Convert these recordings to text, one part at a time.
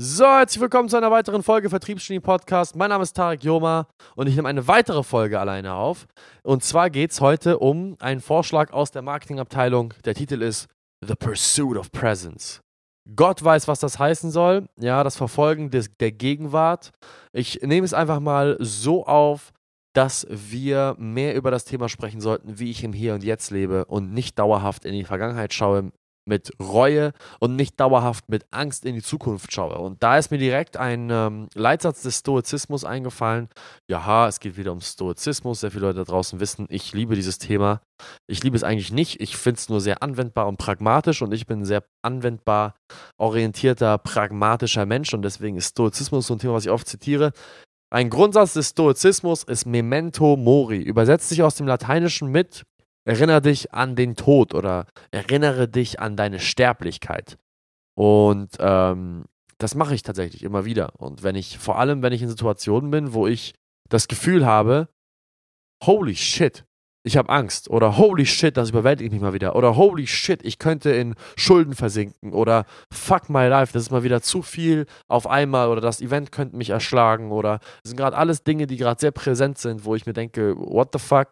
So, herzlich willkommen zu einer weiteren Folge Vertriebsgenie Podcast. Mein Name ist Tarek Joma und ich nehme eine weitere Folge alleine auf. Und zwar geht es heute um einen Vorschlag aus der Marketingabteilung. Der Titel ist The Pursuit of Presence. Gott weiß, was das heißen soll. Ja, das Verfolgen des, der Gegenwart. Ich nehme es einfach mal so auf, dass wir mehr über das Thema sprechen sollten, wie ich im Hier und Jetzt lebe und nicht dauerhaft in die Vergangenheit schaue, mit Reue und nicht dauerhaft mit Angst in die Zukunft schaue. Und da ist mir direkt ein ähm, Leitsatz des Stoizismus eingefallen. Ja, es geht wieder um Stoizismus. Sehr viele Leute da draußen wissen, ich liebe dieses Thema. Ich liebe es eigentlich nicht. Ich finde es nur sehr anwendbar und pragmatisch und ich bin ein sehr anwendbar orientierter, pragmatischer Mensch und deswegen ist Stoizismus so ein Thema, was ich oft zitiere. Ein Grundsatz des Stoizismus ist Memento Mori. Übersetzt sich aus dem Lateinischen mit Erinnere dich an den Tod oder erinnere dich an deine Sterblichkeit. Und ähm, das mache ich tatsächlich immer wieder. Und wenn ich, vor allem wenn ich in Situationen bin, wo ich das Gefühl habe, holy shit, ich habe Angst oder holy shit, das überwältigt mich mal wieder oder holy shit, ich könnte in Schulden versinken oder fuck my life, das ist mal wieder zu viel auf einmal oder das Event könnte mich erschlagen oder das sind gerade alles Dinge, die gerade sehr präsent sind, wo ich mir denke, what the fuck,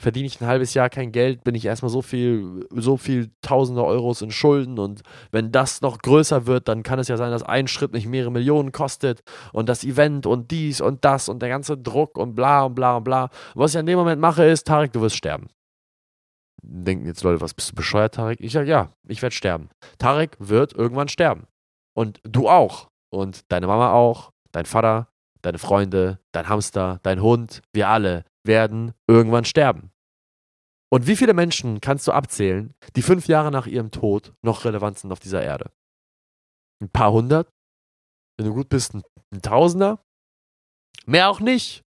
verdiene ich ein halbes Jahr kein Geld, bin ich erstmal so viel, so viel tausende Euros in Schulden und wenn das noch größer wird, dann kann es ja sein, dass ein Schritt mich mehrere Millionen kostet und das Event und dies und das und der ganze Druck und bla und bla und bla. Und was ich an dem Moment mache ist, Tarek, du wirst sterben. Denken jetzt Leute, was bist du bescheuert, Tarek? Ich sage, ja, ich werde sterben. Tarek wird irgendwann sterben. Und du auch. Und deine Mama auch, dein Vater, deine Freunde, dein Hamster, dein Hund, wir alle werden irgendwann sterben. Und wie viele Menschen kannst du abzählen, die fünf Jahre nach ihrem Tod noch relevant sind auf dieser Erde? Ein paar hundert? Wenn du gut bist, ein, Tausender? Mehr auch nicht.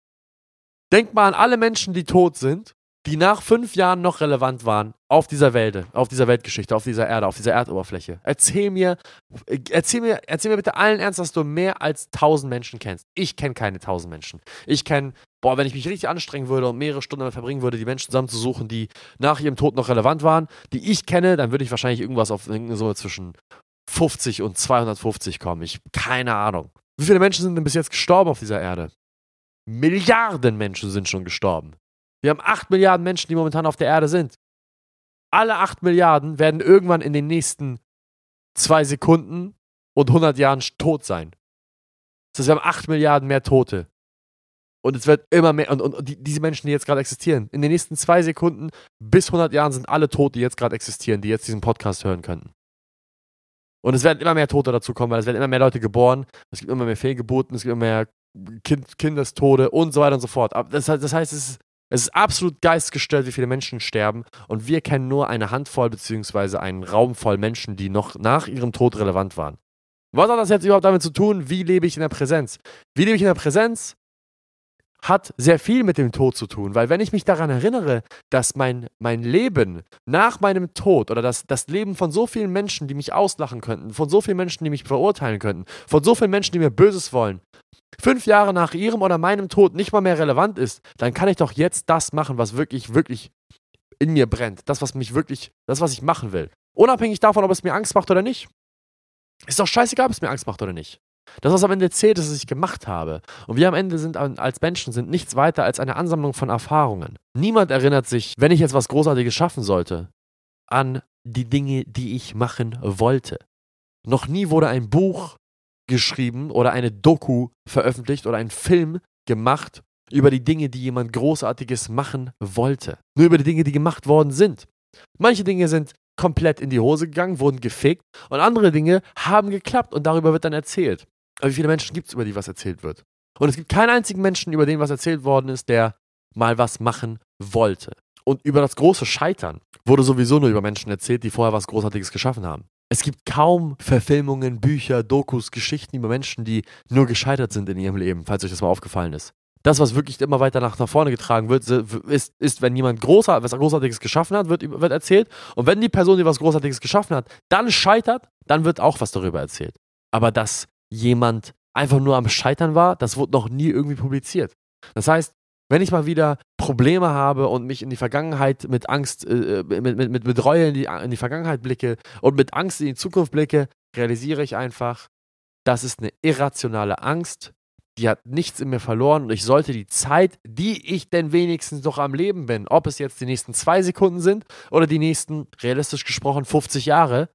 Denk mal an alle Menschen, die tot sind die nach fünf Jahren noch relevant waren auf dieser Welt, auf dieser Weltgeschichte, auf dieser Erde, auf dieser Erdoberfläche. Erzähl mir, erzähl mir, erzähl mir bitte allen ernst, dass du mehr als tausend Menschen kennst. Ich kenne keine tausend Menschen. Ich kenne, boah, wenn ich mich richtig anstrengen würde und mehrere Stunden damit verbringen würde, die Menschen zusammenzusuchen, die nach ihrem Tod noch relevant waren, die ich kenne, dann würde ich wahrscheinlich irgendwas auf Summe zwischen 50 und 250 kommen. Ich, keine Ahnung. Wie viele Menschen sind denn bis jetzt gestorben auf dieser Erde? Milliarden Menschen sind schon gestorben. Wir haben 8 Milliarden Menschen, die momentan auf der Erde sind. Alle 8 Milliarden werden irgendwann in den nächsten zwei Sekunden und 100 Jahren tot sein. Das heißt, wir haben 8 Milliarden mehr Tote. Und es wird immer mehr, und, und die, diese Menschen, die jetzt gerade existieren, in den nächsten zwei Sekunden bis 100 Jahren sind alle tot, die jetzt gerade existieren, die jetzt diesen Podcast hören könnten. Und es werden immer mehr Tote dazu kommen, weil es werden immer mehr Leute geboren, es gibt immer mehr Fehlgeburten, es gibt immer mehr kind, Kindestode und so weiter und so fort. Das, das heißt, es ist es ist absolut geistgestört, wie viele Menschen sterben und wir kennen nur eine Handvoll beziehungsweise einen Raum voll Menschen, die noch nach ihrem Tod relevant waren. Was hat das jetzt überhaupt damit zu tun? Wie lebe ich in der Präsenz? Wie lebe ich in der Präsenz? Hat sehr viel mit dem Tod zu tun, weil wenn ich mich daran erinnere, dass mein, mein Leben nach meinem Tod oder das, das Leben von so vielen Menschen, die mich auslachen könnten, von so vielen Menschen, die mich verurteilen könnten, von so vielen Menschen, die mir Böses wollen, fünf Jahre nach ihrem oder meinem Tod nicht mal mehr relevant ist, dann kann ich doch jetzt das machen, was wirklich, wirklich in mir brennt. Das, was mich wirklich, das, was ich machen will. Unabhängig davon, ob es mir Angst macht oder nicht. Ist doch scheißegal, ob es mir Angst macht oder nicht. Das, was am Ende zählt, ist, was ich gemacht habe. Und wir am Ende sind als Menschen sind nichts weiter als eine Ansammlung von Erfahrungen. Niemand erinnert sich, wenn ich jetzt was Großartiges schaffen sollte, an die Dinge, die ich machen wollte. Noch nie wurde ein Buch geschrieben oder eine Doku veröffentlicht oder einen Film gemacht über die Dinge, die jemand Großartiges machen wollte. Nur über die Dinge, die gemacht worden sind. Manche Dinge sind komplett in die Hose gegangen, wurden gefickt und andere Dinge haben geklappt und darüber wird dann erzählt. Aber wie viele Menschen gibt es, über die was erzählt wird? Und es gibt keinen einzigen Menschen, über den was erzählt worden ist, der mal was machen wollte. Und über das große Scheitern wurde sowieso nur über Menschen erzählt, die vorher was Großartiges geschaffen haben. Es gibt kaum Verfilmungen, Bücher, Dokus, Geschichten über Menschen, die nur gescheitert sind in ihrem Leben, falls euch das mal aufgefallen ist. Das, was wirklich immer weiter nach, vorne getragen wird, ist, ist wenn jemand großer, was Großartiges geschaffen hat, wird, wird erzählt. Und wenn die Person, die was Großartiges geschaffen hat, dann scheitert, dann wird auch was darüber erzählt. Aber dass jemand einfach nur am Scheitern war, das wurde noch nie irgendwie publiziert. Das heißt, wenn ich mal wieder Probleme habe und mich in die Vergangenheit mit Angst, äh, äh mit, mit, mit, mit Reue in die, in die Vergangenheit blicke und mit Angst in die Zukunft blicke, realisiere ich einfach, das ist eine irrationale Angst, die hat nichts in mir verloren und ich sollte die Zeit, die ich denn wenigstens noch am Leben bin, ob es jetzt die nächsten zwei Sekunden sind oder die nächsten, realistisch gesprochen, 50 Jahre,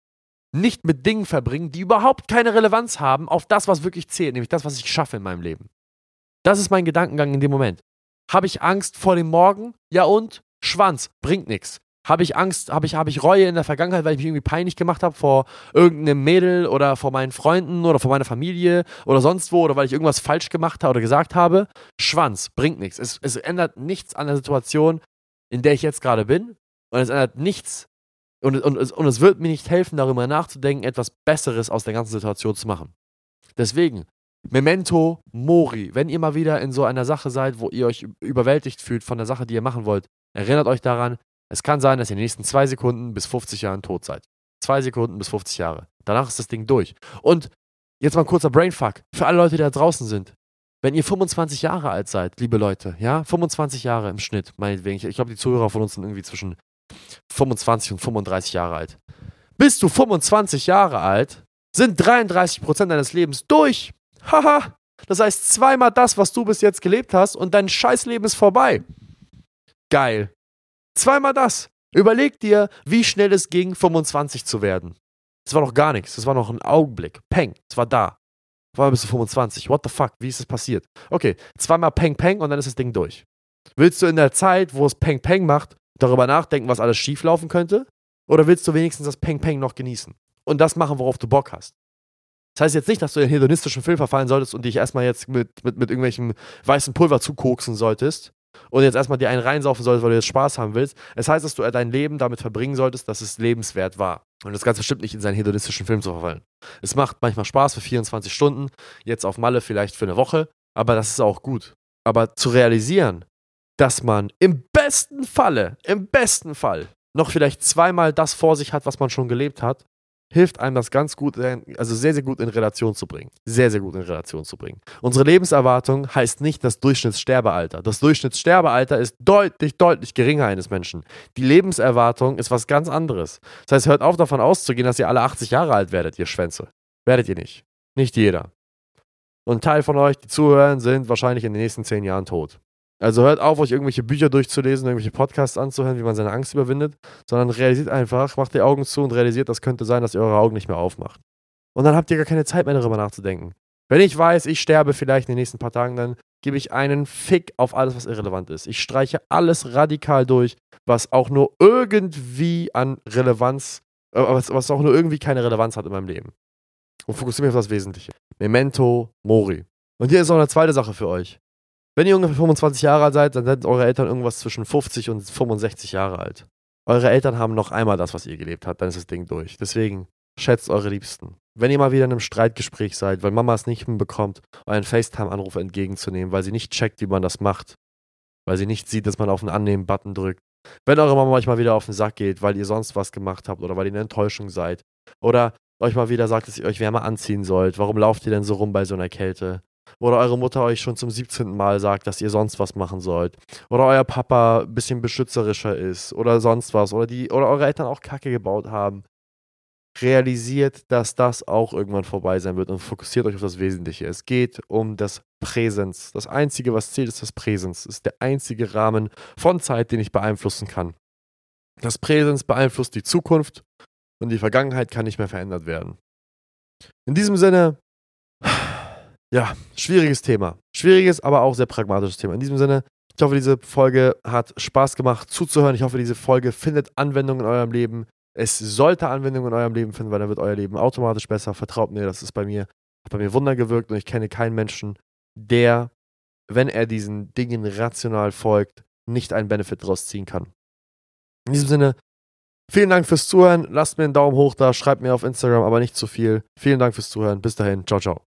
nicht mit Dingen verbringen, die überhaupt keine Relevanz haben auf das, was wirklich zählt, nämlich das, was ich schaffe in meinem Leben. Das ist mein Gedankengang in dem Moment. Habe ich Angst vor dem Morgen? Ja und? Schwanz, bringt nichts. Habe ich Angst, habe ich, hab ich Reue in der Vergangenheit, weil ich mich irgendwie peinlich gemacht habe vor irgendeinem Mädel oder vor meinen Freunden oder vor meiner Familie oder sonst wo oder weil ich irgendwas falsch gemacht habe oder gesagt habe? Schwanz, bringt nichts. Es, es ändert nichts an der Situation, in der ich jetzt gerade bin und es ändert nichts und, und, und es wird mir nicht helfen, darüber nachzudenken, etwas Besseres aus der ganzen Situation zu machen. Deswegen, Memento Mori. Wenn ihr mal wieder in so einer Sache seid, wo ihr euch überwältigt fühlt von der Sache, die ihr machen wollt, erinnert euch daran, es kann sein, dass ihr in den nächsten zwei Sekunden bis 50 Jahren tot seid. Zwei Sekunden bis 50 Jahre. Danach ist das Ding durch. Und jetzt mal ein kurzer Brainfuck für alle Leute, die da draußen sind. Wenn ihr 25 Jahre alt seid, liebe Leute, ja, 25 Jahre im Schnitt, meinetwegen, ich, ich glaube, die Zuhörer von uns sind irgendwie zwischen 25 und 35 Jahre alt. Bist du 25 Jahre alt, sind 33% deines Lebens durch. Haha. Das heißt, zweimal das, was du bis jetzt gelebt hast und dein Scheißleben ist vorbei. Geil. Zweimal das. Überleg dir, wie schnell es ging, 25 zu werden. Das war noch gar nichts. Das war noch ein Augenblick. Peng. Es war da. War bis zu 25. What the fuck? Wie ist das passiert? Okay, zweimal Peng Peng und dann ist das Ding durch. Willst du in der Zeit, wo es Peng Peng macht, darüber nachdenken, was alles schieflaufen könnte? Oder willst du wenigstens das Peng Peng noch genießen? Und das machen, worauf du Bock hast. Das heißt jetzt nicht, dass du in einen hedonistischen Film verfallen solltest und dich erstmal jetzt mit, mit, mit irgendwelchem weißen Pulver zukoksen solltest und jetzt erstmal dir einen reinsaufen solltest, weil du jetzt Spaß haben willst. Es heißt, dass du dein Leben damit verbringen solltest, dass es lebenswert war. Und das Ganze bestimmt nicht in seinen hedonistischen Film zu verfallen. Es macht manchmal Spaß für 24 Stunden, jetzt auf Malle vielleicht für eine Woche, aber das ist auch gut. Aber zu realisieren, dass man im besten Falle, im besten Fall noch vielleicht zweimal das vor sich hat, was man schon gelebt hat, hilft einem das ganz gut, also sehr, sehr gut in Relation zu bringen. Sehr, sehr gut in Relation zu bringen. Unsere Lebenserwartung heißt nicht das Durchschnittssterbealter. Das Durchschnittssterbealter ist deutlich, deutlich geringer eines Menschen. Die Lebenserwartung ist was ganz anderes. Das heißt, hört auf davon auszugehen, dass ihr alle 80 Jahre alt werdet, ihr Schwänze. Werdet ihr nicht. Nicht jeder. Und ein Teil von euch, die zuhören, sind wahrscheinlich in den nächsten 10 Jahren tot. Also hört auf, euch irgendwelche Bücher durchzulesen, irgendwelche Podcasts anzuhören, wie man seine Angst überwindet, sondern realisiert einfach, macht die Augen zu und realisiert, das könnte sein, dass ihr eure Augen nicht mehr aufmacht. Und dann habt ihr gar keine Zeit mehr darüber nachzudenken. Wenn ich weiß, ich sterbe vielleicht in den nächsten paar Tagen, dann gebe ich einen Fick auf alles, was irrelevant ist. Ich streiche alles radikal durch, was auch nur irgendwie an Relevanz, äh, was, was auch nur irgendwie keine Relevanz hat in meinem Leben. Und fokussiere mich auf das Wesentliche. Memento Mori. Und hier ist noch eine zweite Sache für euch. Wenn ihr ungefähr 25 Jahre alt seid, dann sind eure Eltern irgendwas zwischen 50 und 65 Jahre alt. Eure Eltern haben noch einmal das, was ihr gelebt habt, dann ist das Ding durch. Deswegen schätzt eure Liebsten. Wenn ihr mal wieder in einem Streitgespräch seid, weil Mama es nicht hinbekommt, euren FaceTime-Anruf entgegenzunehmen, weil sie nicht checkt, wie man das macht, weil sie nicht sieht, dass man auf den Annehmen-Button drückt. Wenn eure Mama euch mal wieder auf den Sack geht, weil ihr sonst was gemacht habt oder weil ihr eine Enttäuschung seid oder euch mal wieder sagt, dass ihr euch wärmer anziehen sollt, warum lauft ihr denn so rum bei so einer Kälte? Oder eure Mutter euch schon zum 17. Mal sagt, dass ihr sonst was machen sollt. Oder euer Papa ein bisschen beschützerischer ist. Oder sonst was. Oder, die, oder eure Eltern auch Kacke gebaut haben. Realisiert, dass das auch irgendwann vorbei sein wird und fokussiert euch auf das Wesentliche. Es geht um das Präsens. Das Einzige, was zählt, ist das Präsens. Das ist der einzige Rahmen von Zeit, den ich beeinflussen kann. Das Präsens beeinflusst die Zukunft und die Vergangenheit kann nicht mehr verändert werden. In diesem Sinne, ja, schwieriges Thema. Schwieriges, aber auch sehr pragmatisches Thema. In diesem Sinne, ich hoffe, diese Folge hat Spaß gemacht zuzuhören. Ich hoffe, diese Folge findet Anwendung in eurem Leben. Es sollte Anwendung in eurem Leben finden, weil dann wird euer Leben automatisch besser. Vertraut mir, das ist bei mir, hat bei mir Wunder gewirkt und ich kenne keinen Menschen, der, wenn er diesen Dingen rational folgt, nicht einen Benefit daraus ziehen kann. In diesem Sinne, vielen Dank fürs Zuhören. Lasst mir einen Daumen hoch da, schreibt mir auf Instagram, aber nicht zu viel. Vielen Dank fürs Zuhören. Bis dahin. Ciao, ciao.